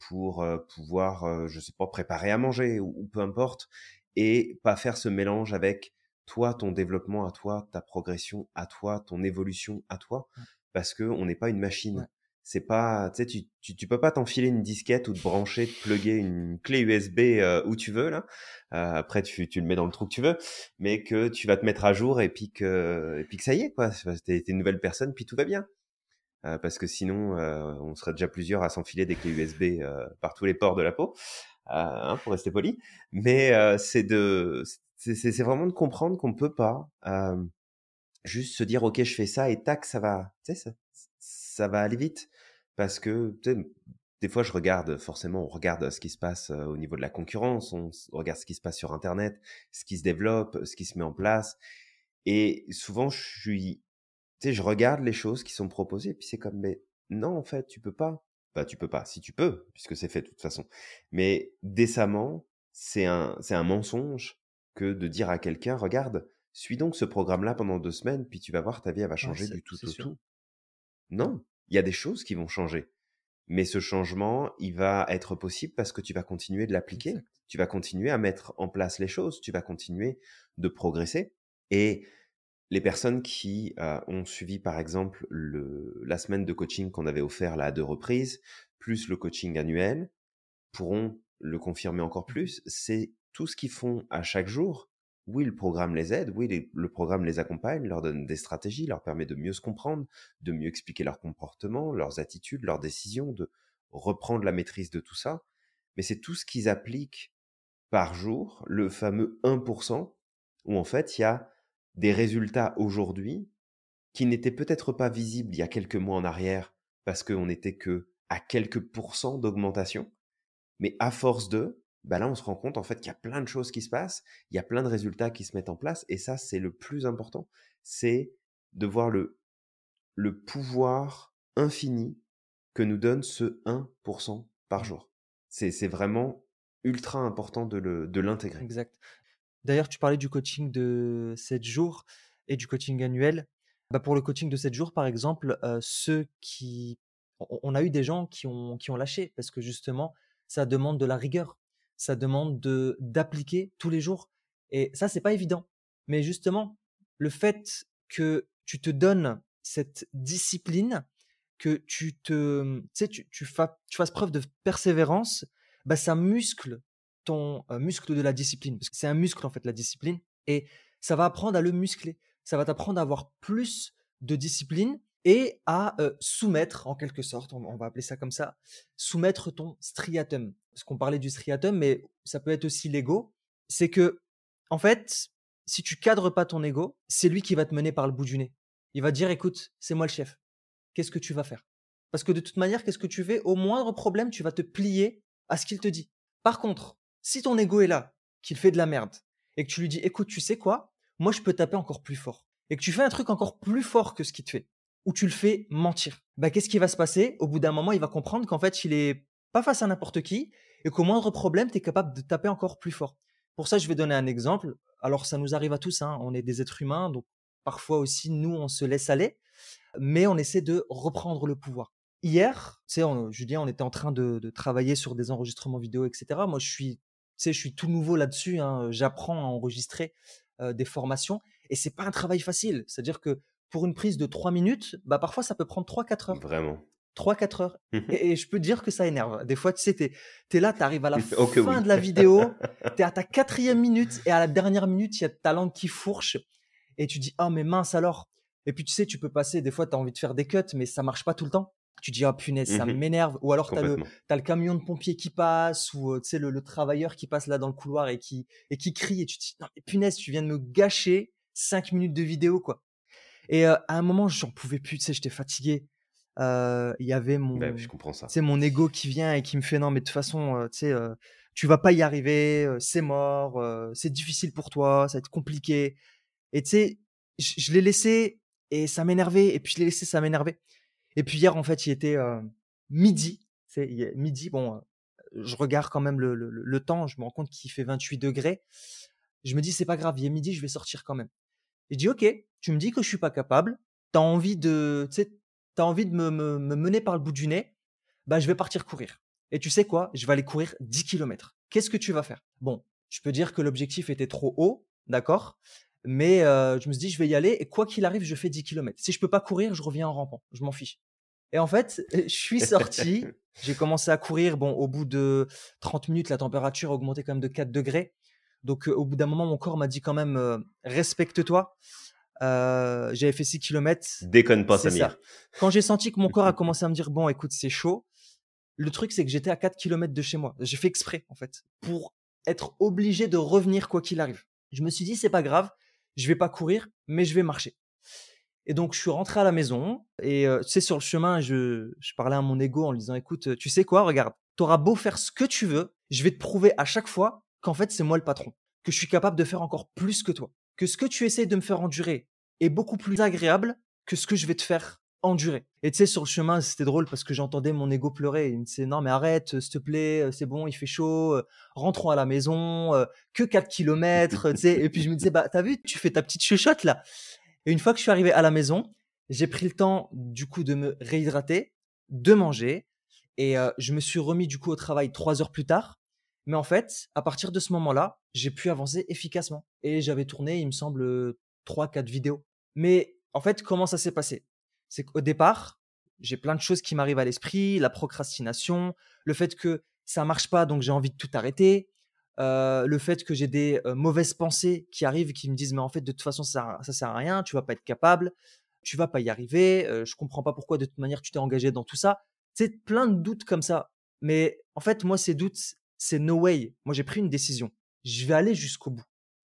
pour pouvoir, je sais pas, préparer à manger ou, peu importe, et pas faire ce mélange avec toi, ton développement à toi, ta progression à toi, ton évolution à toi, mmh. parce que on n'est pas une machine. C'est pas, tu sais, tu, tu, peux pas t'enfiler une disquette ou te brancher, te plugger une clé USB où tu veux là. après, tu, tu le mets dans le trou que tu veux, mais que tu vas te mettre à jour et puis que, et puis que ça y est quoi. T'es une nouvelle personne, puis tout va bien. Euh, parce que sinon, euh, on serait déjà plusieurs à s'enfiler des clés USB euh, par tous les ports de la peau, hein, pour rester poli. Mais c'est de, c'est vraiment de comprendre qu'on peut pas juste se dire, ok, je fais ça et tac, ça va, tu sais, ça, ça va aller vite, parce que des fois, je regarde, forcément, on regarde ce qui se passe au niveau de la concurrence, on regarde ce qui se passe sur Internet, ce qui se développe, ce qui se met en place. Et souvent, je suis tu sais, je regarde les choses qui sont proposées, puis c'est comme, mais non, en fait, tu peux pas. Bah, tu peux pas, si tu peux, puisque c'est fait de toute façon. Mais décemment, c'est un, c'est un mensonge que de dire à quelqu'un, regarde, suis donc ce programme-là pendant deux semaines, puis tu vas voir, ta vie, elle va changer du tout au tout. Non, il y a des choses qui vont changer. Mais ce changement, il va être possible parce que tu vas continuer de l'appliquer. Tu vas continuer à mettre en place les choses. Tu vas continuer de progresser. Et les personnes qui euh, ont suivi, par exemple, le, la semaine de coaching qu'on avait offert là à deux reprises, plus le coaching annuel, pourront le confirmer encore mmh plus. C'est tout ce qu'ils font à chaque jour. Oui, le programme les aide, oui, le programme les accompagne, leur donne des stratégies, leur permet de mieux se comprendre, de mieux expliquer leur comportement, leurs attitudes, leurs décisions, de reprendre la maîtrise de tout ça. Mais c'est tout ce qu'ils appliquent par jour, le fameux 1%, où en fait, il y a des résultats aujourd'hui qui n'étaient peut-être pas visibles il y a quelques mois en arrière parce qu'on n'était que à quelques pourcents d'augmentation. Mais à force de, bah là, on se rend compte en fait qu'il y a plein de choses qui se passent, il y a plein de résultats qui se mettent en place, et ça, c'est le plus important, c'est de voir le, le pouvoir infini que nous donne ce 1% par jour. C'est vraiment ultra important de l'intégrer. Exact. D'ailleurs, tu parlais du coaching de 7 jours et du coaching annuel. Bah, pour le coaching de 7 jours, par exemple, ceux qui. On a eu des gens qui ont, qui ont lâché parce que justement, ça demande de la rigueur. Ça demande de d'appliquer tous les jours. Et ça, c'est pas évident. Mais justement, le fait que tu te donnes cette discipline, que tu te, tu, tu, tu fasses preuve de persévérance, bah, ça muscle ton muscle de la discipline. Parce que c'est un muscle, en fait, la discipline. Et ça va apprendre à le muscler. Ça va t'apprendre à avoir plus de discipline et à soumettre, en quelque sorte, on, va appeler ça comme ça, soumettre ton striatum. Parce qu'on parlait du striatum, mais ça peut être aussi l'ego. C'est que, en fait, si tu cadres pas ton ego, c'est lui qui va te mener par le bout du nez. Il va dire, écoute, c'est moi le chef qu'est-ce que tu vas faire? Parce que de toute manière, qu'est-ce que tu fais? Au moindre problème, tu vas te plier à ce qu'il te dit. Par contre, si ton ego est là, qu'il fait de la merde, et que tu lui dis, écoute, tu sais quoi? Moi, je peux taper encore plus fort. Et que tu fais un truc encore plus fort que ce qu'il te fait, ou tu le fais mentir. Bah, qu'est-ce qui va se passer? Au bout d'un moment, il va comprendre qu'en fait, il est pas face à n'importe qui, et qu'au moindre problème, tu es capable de taper encore plus fort. Pour ça, je vais donner un exemple. Alors, ça nous arrive à tous, hein. on est des êtres humains, donc parfois aussi, nous, on se laisse aller mais on essaie de reprendre le pouvoir. Hier, tu sais, Julien, on était en train de, travailler sur des enregistrements vidéo, etc. Moi, je suis, tu sais, je suis tout nouveau là-dessus. Hein. J'apprends à enregistrer des formations et c'est pas un travail facile. C'est-à-dire que pour une prise de 3 minutes, bah parfois ça peut prendre 3-4 heures. Vraiment. 3-4 heures. Mmh et, je peux dire que ça énerve. Des fois, tu sais, tu es, là, tu arrives à la fin de la vidéo, tu es à ta quatrième minute et à la dernière minute, il y a ta langue qui fourche et tu dis, oh mais mince alors, et puis, tu sais, tu peux passer, des fois, tu as envie de faire des cuts, mais ça marche pas tout le temps. Tu dis, ah punaise, ça mmh m'énerve. Ou alors, tu as, le camion de pompier qui passe, ou tu sais, le, travailleur qui passe là dans le couloir et qui, et qui crie. Et tu te dis, non, mais punaise, tu viens de me gâcher 5 minutes de vidéo, quoi. Et à un moment, j'en pouvais plus, tu sais, j'étais fatigué. Il y avait mon, bah je comprends ça. mon ego qui vient et qui me fait, non, mais de toute façon, tu sais, tu vas pas y arriver, c'est mort, c'est difficile pour toi, ça va être compliqué. Et tu sais, je l'ai laissé et ça m'énervait. Et puis je l'ai laissé, ça m'énervait. Et puis hier, en fait, il était midi. C'est midi. Bon, je regarde quand même le, temps. Je me rends compte qu'il fait 28 degrés. Je me dis, c'est pas grave, il est midi, je vais sortir quand même. Et je dis, ok, tu me dis que je suis pas capable. T'as envie de, tu sais, as envie de me, me, mener par le bout du nez. Bah, je vais partir courir. Et tu sais quoi? Je vais aller courir 10 km. Qu'est-ce que tu vas faire? Bon, je peux dire que l'objectif était trop haut, d'accord? Mais je me suis dit, je vais y aller et quoi qu'il arrive, je fais 10 km. Si je peux pas courir, je reviens en rampant. Je m'en fiche. Et en fait, je suis sorti. j'ai commencé à courir. Bon, au bout de 30 minutes, la température a augmenté quand même de 4 degrés. Donc, au bout d'un moment, mon corps m'a dit quand même, respecte-toi. J'avais fait 6 km. Déconne pas, Samir. Quand j'ai senti que mon corps a commencé à me dire, bon, écoute, c'est chaud. Le truc, c'est que j'étais à 4 km de chez moi. J'ai fait exprès, en fait, pour être obligé de revenir quoi qu'il arrive. Je me suis dit, c'est pas grave je vais pas courir, mais je vais marcher. Et donc, je suis rentré à la maison et tu sais, sur le chemin, je, je parlais à mon ego en lui disant, écoute, tu sais quoi, regarde, tu auras beau faire ce que tu veux, je vais te prouver à chaque fois qu'en fait, c'est moi le patron, que je suis capable de faire encore plus que toi, que ce que tu essayes de me faire endurer est beaucoup plus agréable que ce que je vais te faire endurer. Et tu sais, sur le chemin, c'était drôle parce que j'entendais mon ego pleurer. Il me disait, non, mais arrête, s'il te plaît, c'est bon, il fait chaud, rentrons à la maison, que 4 km, tu sais. Et puis je me disais, bah, t'as vu, tu fais ta petite chuchote là. Et une fois que je suis arrivé à la maison, j'ai pris le temps, du coup, de me réhydrater, de manger. Et je me suis remis, du coup, au travail trois heures plus tard. Mais en fait, à partir de ce moment-là, j'ai pu avancer efficacement. Et j'avais tourné, il me semble, trois, quatre vidéos. Mais en fait, comment ça s'est passé? C'est qu'au départ, j'ai plein de choses qui m'arrivent à l'esprit, la procrastination, le fait que ça marche pas, donc j'ai envie de tout arrêter, euh, le fait que j'ai des euh, mauvaises pensées qui arrivent, qui me disent mais en fait de toute façon ça, ça sert à rien, tu vas pas être capable, tu vas pas y arriver, euh, je comprends pas pourquoi de toute manière tu t'es engagé dans tout ça. C'est plein de doutes comme ça. Mais en fait moi ces doutes c'est no way. Moi j'ai pris une décision. Je vais aller jusqu'au bout.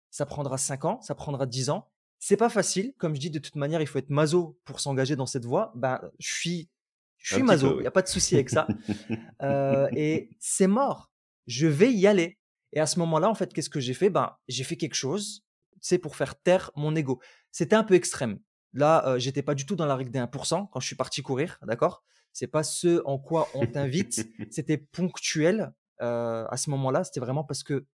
Ça prendra 5 ans, ça prendra 10 ans, c'est pas facile, comme je dis, de toute manière, il faut être maso pour s'engager dans cette voie. Ben, je suis, je suis maso, il n'y a pas de souci avec ça. Euh, et c'est mort. Je vais y aller. Et à ce moment-là, en fait, qu'est-ce que j'ai fait? Ben, j'ai fait quelque chose, c'est pour faire taire mon ego. C'était un peu extrême. Là, euh, j'étais pas du tout dans la règle des 1% quand je suis parti courir, d'accord? C'est pas ce en quoi on t'invite. C'était ponctuel. Euh, à ce moment-là, c'était vraiment parce que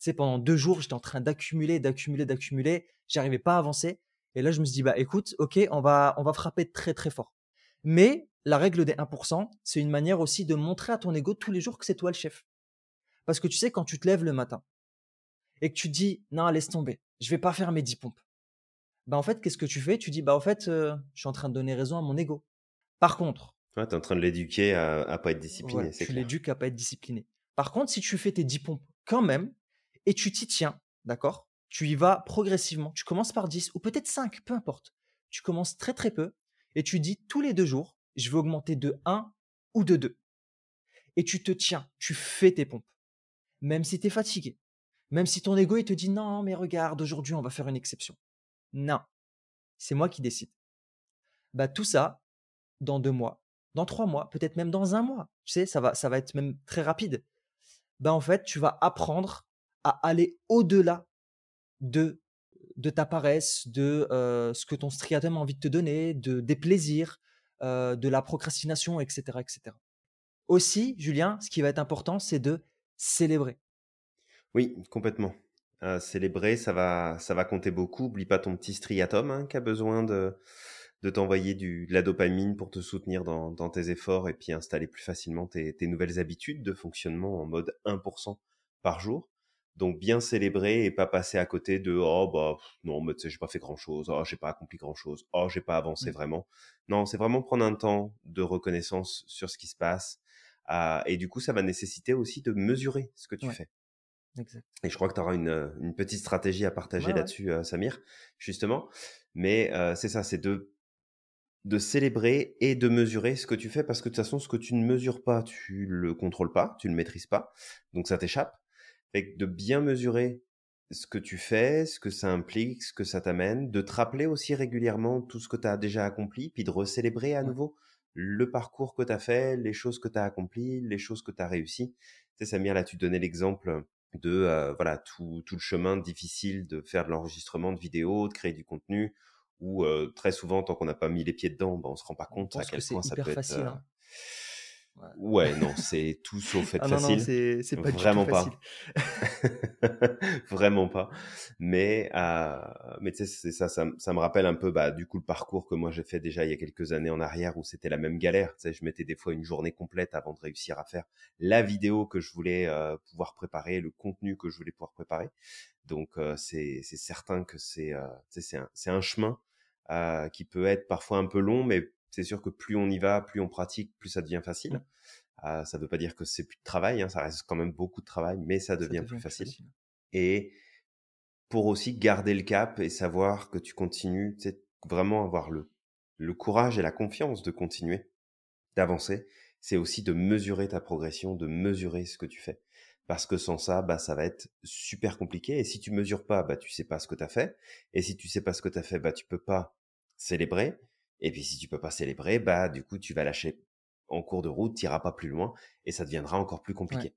sais, pendant deux jours, j'étais en train d'accumuler, d'accumuler, d'accumuler. J'arrivais pas à avancer. Et là, je me suis dit, bah, écoute, ok, on va, on va frapper très, très fort. Mais la règle des 1%, c'est une manière aussi de montrer à ton ego tous les jours que c'est toi le chef. Parce que tu sais, quand tu te lèves le matin et que tu te dis, non, laisse tomber, je vais pas faire mes 10 pompes. bah en fait, qu'est-ce que tu fais? Tu dis, bah en fait, je suis en train de donner raison à mon ego. Par contre, ouais, tu es en train de l'éduquer à, à pas être discipliné, c'est Tu l'éduques à pas être discipliné. Par contre, si tu fais tes 10 pompes quand même et tu t'y tiens, d'accord Tu y vas progressivement. Tu commences par 10 ou peut-être 5, peu importe. Tu commences très très peu et tu dis tous les deux jours, je vais augmenter de 1 ou de 2. Et tu te tiens, tu fais tes pompes. Même si tu es fatigué. Même si ton ego il te dit non, mais regarde, aujourd'hui on va faire une exception. Non, c'est moi qui décide. Bah tout ça, dans deux mois, dans trois mois, peut-être même dans un mois. Tu sais, ça va, ça va être même très rapide. Bah en fait, tu vas apprendre à aller au-delà de de ta paresse, de ce que ton striatum a envie de te donner, de des plaisirs, de la procrastination, etc., etc. Aussi, Julien, ce qui va être important, c'est de célébrer. Oui, complètement. célébrer, ça va, ça va compter beaucoup. Oublie pas ton petit striatum hein, qui a besoin de, de t'envoyer de la dopamine pour te soutenir dans, tes efforts et puis installer plus facilement tes, nouvelles habitudes de fonctionnement en mode 1% par jour. Donc bien célébrer et pas passer à côté de oh bah non mais tu sais j'ai pas fait grand chose, oh j'ai pas accompli grand chose, oh j'ai pas avancé mmh. vraiment. Non c'est vraiment prendre un temps de reconnaissance sur ce qui se passe et du coup ça va nécessiter aussi de mesurer ce que tu fais. Et je crois que tu auras une, une, petite stratégie à partager là-dessus, euh, Samir, justement. Mais euh, c'est ça, c'est de, de célébrer et de mesurer ce que tu fais, parce que de toute façon, ce que tu ne mesures pas, tu le contrôles pas, tu le maîtrises pas, donc ça t'échappe. Fait de bien mesurer ce que tu fais, ce que ça implique, ce que ça t'amène, de te rappeler aussi régulièrement tout ce que tu as déjà accompli, puis de recélébrer à nouveau le parcours que tu as fait, les choses que tu as accomplies, les choses que tu as réussies. Tu sais, Samir, là, tu donnais l'exemple de euh, voilà tout, tout, le chemin difficile de faire de l'enregistrement de vidéos, de créer du contenu, où euh, très souvent, tant qu'on n'a pas mis les pieds dedans, ben, on se rend pas compte à quel point ça peut être. Hein. Ouais, non, c'est tout sauf être ah facile. Non, c'est pas vraiment pas. vraiment pas. Mais, euh, mais tu sais, c'est ça, ça, me rappelle un peu, bah, du coup, le parcours que moi j'ai fait déjà il y a quelques années en arrière où c'était la même galère. Tu sais, je mettais des fois une journée complète avant de réussir à faire la vidéo que je voulais euh, pouvoir préparer, le contenu que je voulais pouvoir préparer. Donc, euh, c'est certain que c'est euh, un, un chemin euh, qui peut être parfois un peu long, mais c'est sûr que plus on y va, plus on pratique, plus ça devient facile. Mmh. Ah, ça ne veut pas dire que c'est plus de travail, hein, ça reste quand même beaucoup de travail, mais ça devient, plus, facile. Et pour aussi garder le cap et savoir que tu continues, vraiment avoir le, le courage et la confiance de continuer, d'avancer, c'est aussi de mesurer ta progression, de mesurer ce que tu fais. Parce que sans ça, bah, ça va être super compliqué. Et si tu mesures pas, bah, tu sais pas ce que tu as fait. Et si tu sais pas ce que tu as fait, bah, tu peux pas célébrer. Et puis si tu peux pas célébrer, bah du coup tu vas lâcher en cours de route, tu n'iras pas plus loin et ça deviendra encore plus compliqué.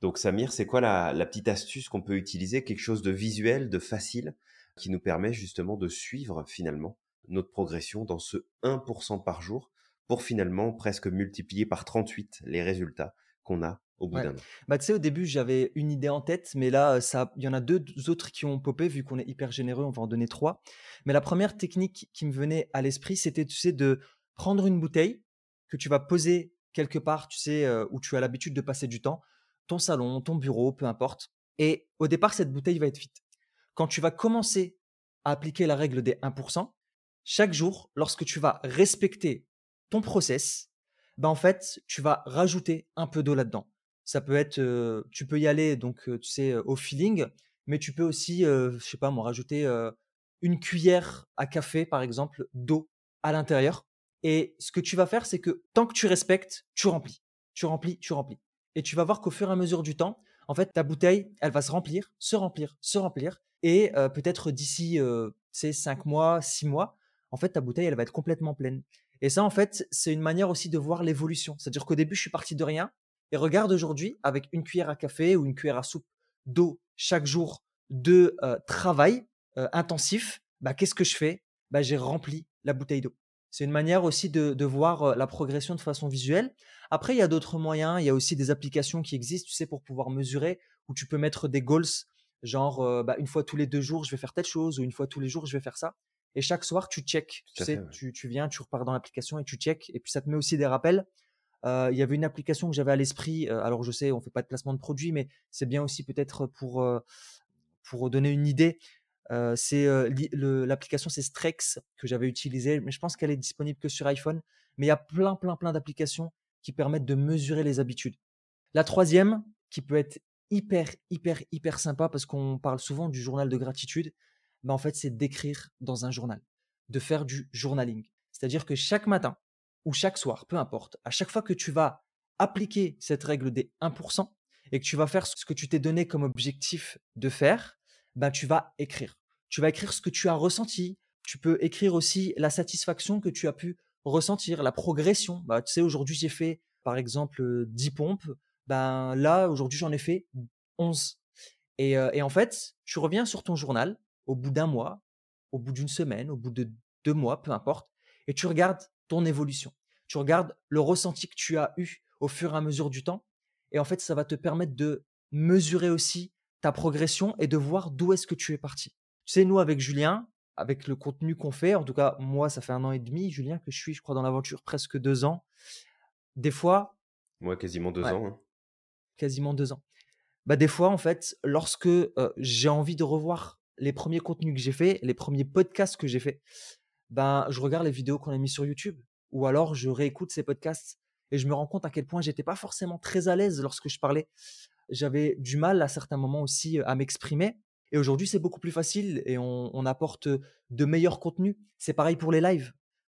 Donc Samir, c'est quoi la, petite astuce qu'on peut utiliser, quelque chose de visuel, de facile, qui nous permet justement de suivre finalement notre progression dans ce 1% par jour pour finalement presque multiplier par 38 les résultats qu'on a au bout d'un an. Bah, tu sais, au début, j'avais une idée en tête, mais là, il y en a deux autres qui ont popé, vu qu'on est hyper généreux, on va en donner trois. Mais la première technique qui me venait à l'esprit, c'était, tu sais, de prendre une bouteille que tu vas poser quelque part, tu sais, où tu as l'habitude de passer du temps, ton salon, ton bureau, peu importe. Et au départ, cette bouteille va être vide. Quand tu vas commencer à appliquer la règle des 1%, chaque jour, lorsque tu vas respecter ton process, bah en fait, tu vas rajouter un peu d'eau là-dedans. Ça peut être, tu peux y aller donc tu sais au feeling, mais tu peux aussi, je sais pas moi, rajouter une cuillère à café par exemple d'eau à l'intérieur. Et ce que tu vas faire, c'est que tant que tu respectes, tu remplis, tu remplis, tu remplis. Et tu vas voir qu'au fur et à mesure du temps, en fait, ta bouteille, elle va se remplir, se remplir, se remplir. Et peut-être d'ici, c'est 5 mois, 6 mois, en fait, ta bouteille, elle va être complètement pleine. Et ça, en fait, c'est une manière aussi de voir l'évolution. C'est-à-dire qu'au début, je suis parti de rien, et regarde aujourd'hui, avec une cuillère à café ou une cuillère à soupe d'eau chaque jour de euh, travail euh, intensif, bah, qu'est-ce que je fais? Bah, J'ai rempli la bouteille d'eau. C'est une manière aussi de, voir euh, la progression de façon visuelle. Après, il y a d'autres moyens. Il y a aussi des applications qui existent, tu sais, pour pouvoir mesurer, où tu peux mettre des goals, genre bah, une fois tous les deux jours, je vais faire telle chose, ou une fois tous les jours, je vais faire ça. Et chaque soir, tu check. Tu sais, tu, tu, viens, tu repars dans l'application et tu check. Et puis, ça te met aussi des rappels. Il y avait une application que j'avais à l'esprit. Alors je sais, on fait pas de placement de produits, mais c'est bien aussi peut-être pour pour donner une idée. c'est l'application, c'est Strex que j'avais utilisée, mais je pense qu'elle est disponible que sur iPhone. Mais il y a plein, plein, plein d'applications qui permettent de mesurer les habitudes. La troisième, qui peut être hyper, hyper, hyper sympa parce qu'on parle souvent du journal de gratitude, mais en fait, c'est d'écrire dans un journal, de faire du journaling. C'est-à-dire que chaque matin ou chaque soir, peu importe, à chaque fois que tu vas appliquer cette règle des 1% et que tu vas faire ce que tu t'es donné comme objectif de faire, ben tu vas écrire. Tu vas écrire ce que tu as ressenti. Tu peux écrire aussi la satisfaction que tu as pu ressentir, la progression. Bah, tu sais, aujourd'hui, j'ai fait, par exemple, 10 pompes. Ben, là, aujourd'hui, j'en ai fait 11. Et, et en fait, tu reviens sur ton journal au bout d'un mois, au bout d'une semaine, au bout de deux mois, peu importe, et tu regardes ton évolution. Tu regardes le ressenti que tu as eu au fur et à mesure du temps. Et en fait, ça va te permettre de mesurer aussi ta progression et de voir d'où est-ce que tu es parti. Tu sais, nous, avec Julien, avec le contenu qu'on fait, en tout cas, moi, ça fait un an et demi, Julien, que je suis, je crois, dans l'aventure, presque deux ans. Des fois. Moi, quasiment deux ans. Hein. Quasiment deux ans. Bah, des fois, en fait, lorsque j'ai envie de revoir les premiers contenus que j'ai fait, les premiers podcasts que j'ai fait, ben, je regarde les vidéos qu'on a mis sur YouTube ou alors je réécoute ces podcasts et je me rends compte à quel point j'étais pas forcément très à l'aise lorsque je parlais. J'avais du mal à certains moments aussi à m'exprimer. Et aujourd'hui, c'est beaucoup plus facile et on, apporte de meilleurs contenus. C'est pareil pour les lives.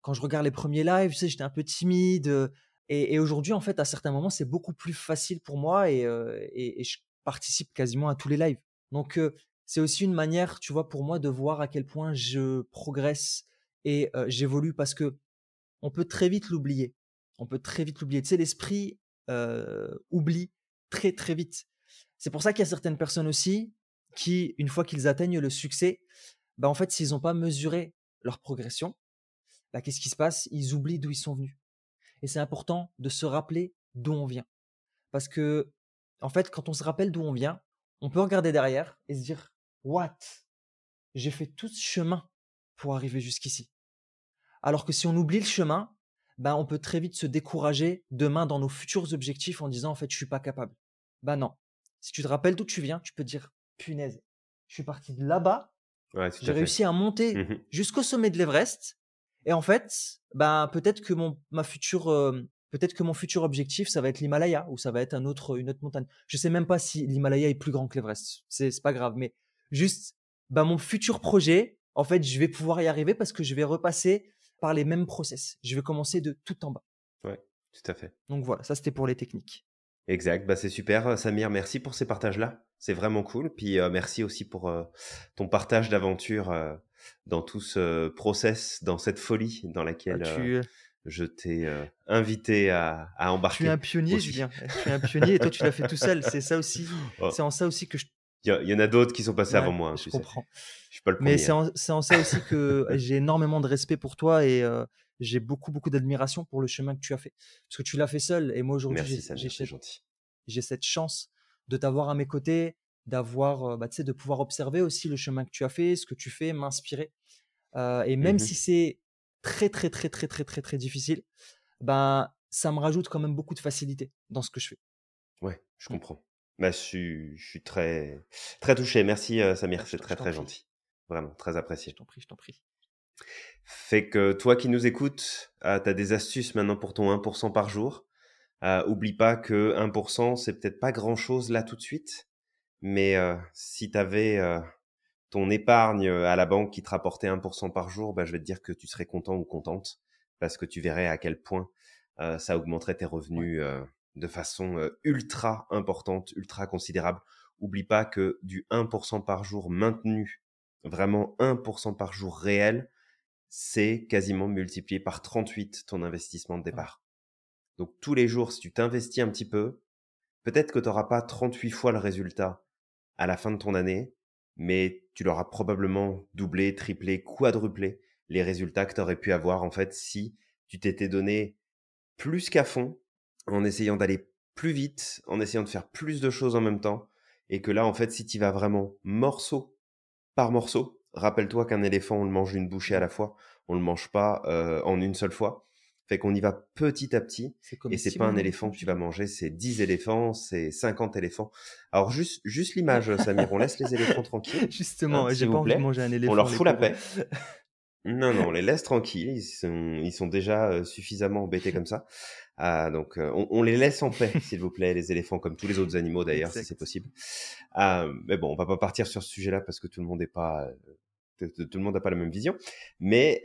Quand je regarde les premiers lives, tu sais, j'étais un peu timide. Et, aujourd'hui, en fait, à certains moments, c'est beaucoup plus facile pour moi et, et, je participe quasiment à tous les lives. Donc, c'est aussi une manière, tu vois, pour moi de voir à quel point je progresse et j'évolue parce que on peut très vite l'oublier. On peut très vite l'oublier. Tu sais, l'esprit oublie très très vite. C'est pour ça qu'il y a certaines personnes aussi qui, une fois qu'ils atteignent le succès, bah en fait, s'ils n'ont pas mesuré leur progression, bah, qu'est-ce qui se passe? Ils oublient d'où ils sont venus. Et c'est important de se rappeler d'où on vient. Parce que, en fait, quand on se rappelle d'où on vient, on peut regarder derrière et se dire What? J'ai fait tout ce chemin pour arriver jusqu'ici. Alors que si on oublie le chemin, ben on peut très vite se décourager demain dans nos futurs objectifs en disant en fait je suis pas capable. Ben non. Si tu te rappelles d'où tu viens, tu peux dire punaise, je suis parti de là-bas, j'ai réussi à monter mmh jusqu'au sommet de l'Everest et en fait, ben peut-être que mon ma future euh, peut-être que mon futur objectif ça va être l'Himalaya ou ça va être un autre une autre montagne. Je sais même pas si l'Himalaya est plus grand que l'Everest. C'est c'est pas grave mais juste ben mon futur projet, en fait, je vais pouvoir y arriver parce que je vais repasser par les mêmes process. Je vais commencer de tout en bas. Ouais, tout à fait. Donc voilà, ça c'était pour les techniques. Exact, bah c'est super. Euh, Samir, merci pour ces partages-là. C'est vraiment cool. Puis euh, merci aussi pour euh, ton partage d'aventure dans tout ce process, dans cette folie dans laquelle ah, je t'ai invité à, à, embarquer. Tu es un pionnier, Julien. Tu es un pionnier et toi tu l'as fait tout seul. C'est ça aussi. Oh. C'est en ça aussi que je il y, en a d'autres qui sont passés avant moi. Hein, je comprends. Je suis pas le premier. Mais c'est en, en, ça aussi que j'ai énormément de respect pour toi et euh, j'ai beaucoup, beaucoup d'admiration pour le chemin que tu as fait. Parce que tu l'as fait seul et moi aujourd'hui, j'ai cette chance de t'avoir à mes côtés, d'avoir, euh, bah, de pouvoir observer aussi le chemin que tu as fait, ce que tu fais, m'inspirer. Euh, et même mmh si c'est très, très, très, très, très, très, très difficile, ben, ça me rajoute quand même beaucoup de facilité dans ce que je fais. Ouais, je comprends. Bah, je, suis, je suis très, très touché. Merci, euh, Samir. Bah, c'est très, très gentil. Vraiment, très apprécié. Je t'en prie, je t'en prie. Fait que toi qui nous écoutes, euh, tu as des astuces maintenant pour ton 1% par jour. Euh, oublie pas que 1%, c'est peut-être pas grand-chose là tout de suite. Mais euh, si tu avais ton épargne à la banque qui te rapportait 1% par jour, bah, je vais te dire que tu serais content ou contente parce que tu verrais à quel point ça augmenterait tes revenus de façon ultra importante, ultra considérable. Oublie pas que du 1% par jour maintenu, vraiment 1% par jour réel, c'est quasiment multiplié par 38 ton investissement de départ. Donc tous les jours, si tu t'investis un petit peu, peut-être que tu n'auras pas 38 fois le résultat à la fin de ton année, mais tu l'auras probablement doublé, triplé, quadruplé les résultats que tu aurais pu avoir en fait si tu t'étais donné plus qu'à fond en essayant d'aller plus vite, en essayant de faire plus de choses en même temps, et que là, en fait, si tu vas vraiment morceau par morceau, rappelle-toi qu'un éléphant, on le mange une bouchée à la fois, on le mange pas euh, en une seule fois. Fait qu'on y va petit à petit. Et c'est pas un éléphant que tu vas manger, c'est 10 éléphants, c'est 50 éléphants. Alors juste, juste l'image, Samir, on laisse les éléphants tranquilles. Justement, hein, j'ai pas envie de manger un éléphant. On leur fout la paix. Non, non, on les laisse tranquilles. Ils sont, ils sont déjà euh, suffisamment embêtés comme ça. Ah, donc, euh, on, les laisse en paix, s'il vous plaît, les éléphants, comme tous les autres animaux d'ailleurs, si c'est possible. Ah, mais bon, on va pas partir sur ce sujet-là parce que tout le monde n'est pas, tout, le monde n'a pas la même vision. Mais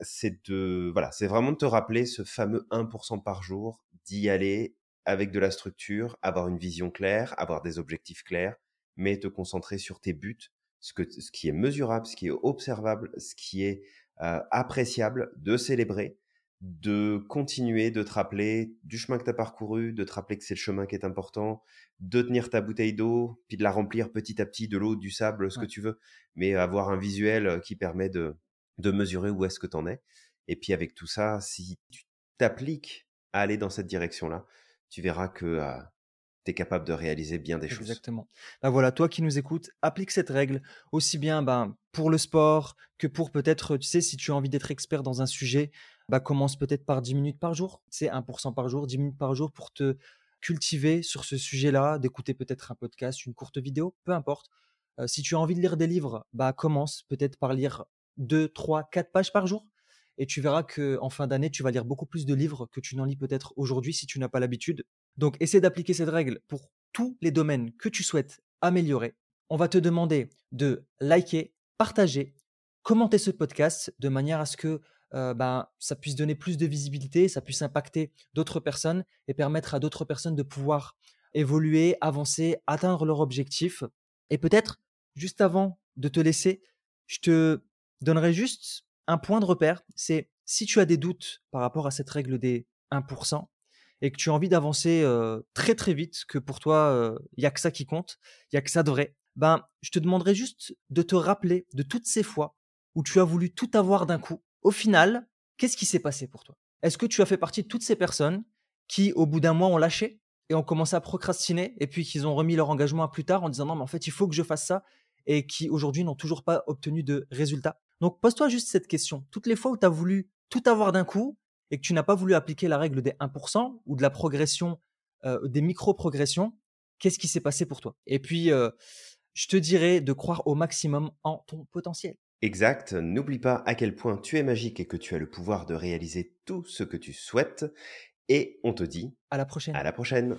c'est de, voilà, c'est vraiment de te rappeler ce fameux 1% par jour, d'y aller avec de la structure, avoir une vision claire, avoir des objectifs clairs, mais te concentrer sur tes buts ce, que, ce qui est mesurable, ce qui est observable, ce qui est euh, appréciable, de célébrer, de continuer de te rappeler du chemin que tu as parcouru, de te rappeler que c'est le chemin qui est important, de tenir ta bouteille d'eau, puis de la remplir petit à petit de l'eau, du sable, ce que tu veux, mais avoir un visuel euh, qui permet de, de mesurer où est-ce que tu en es. Et puis avec tout ça, si tu t'appliques à aller dans cette direction-là, tu verras que euh, tu es capable de réaliser bien des choses. Exactement. Ben voilà, toi qui nous écoutes, applique cette règle aussi bien ben, pour le sport que pour peut-être, tu sais, si tu as envie d'être expert dans un sujet, bah, commence peut-être par 10 minutes par jour, c'est 1% par jour, 10 minutes par jour pour te cultiver sur ce sujet-là, d'écouter peut-être un podcast, une courte vidéo, peu importe. Euh, si tu as envie de lire des livres, bah commence peut-être par lire 2, 3, 4 pages par jour. Et tu verras que en fin d'année, tu vas lire beaucoup plus de livres que tu n'en lis peut-être aujourd'hui si tu n'as pas l'habitude. Donc, essaie d'appliquer cette règle pour tous les domaines que tu souhaites améliorer. On va te demander de liker, partager, commenter ce podcast de manière à ce que euh, ben, ça puisse donner plus de visibilité, ça puisse impacter d'autres personnes et permettre à d'autres personnes de pouvoir évoluer, avancer, atteindre leur objectif. Et peut-être, juste avant de te laisser, je te donnerai juste un point de repère. C'est si tu as des doutes par rapport à cette règle des 1%, et que tu as envie d'avancer très très vite, que pour toi, il n'y a que ça qui compte, il n'y a que ça de vrai, ben, je te demanderai juste de te rappeler de toutes ces fois où tu as voulu tout avoir d'un coup. Au final, qu'est-ce qui s'est passé pour toi? Est-ce que tu as fait partie de toutes ces personnes qui, au bout d'un mois, ont lâché et ont commencé à procrastiner et puis qu'ils ont remis leur engagement à plus tard en disant non, mais en fait, il faut que je fasse ça et qui aujourd'hui n'ont toujours pas obtenu de résultats? Donc, pose-toi juste cette question. Toutes les fois où tu as voulu tout avoir d'un coup, et que tu n'as pas voulu appliquer la règle des 1% ou de la progression, euh, des micro-progressions, qu'est-ce qui s'est passé pour toi? Et puis, euh, je te dirais de croire au maximum en ton potentiel. Exact, n'oublie pas à quel point tu es magique et que tu as le pouvoir de réaliser tout ce que tu souhaites. Et on te dit à la prochaine. À la prochaine.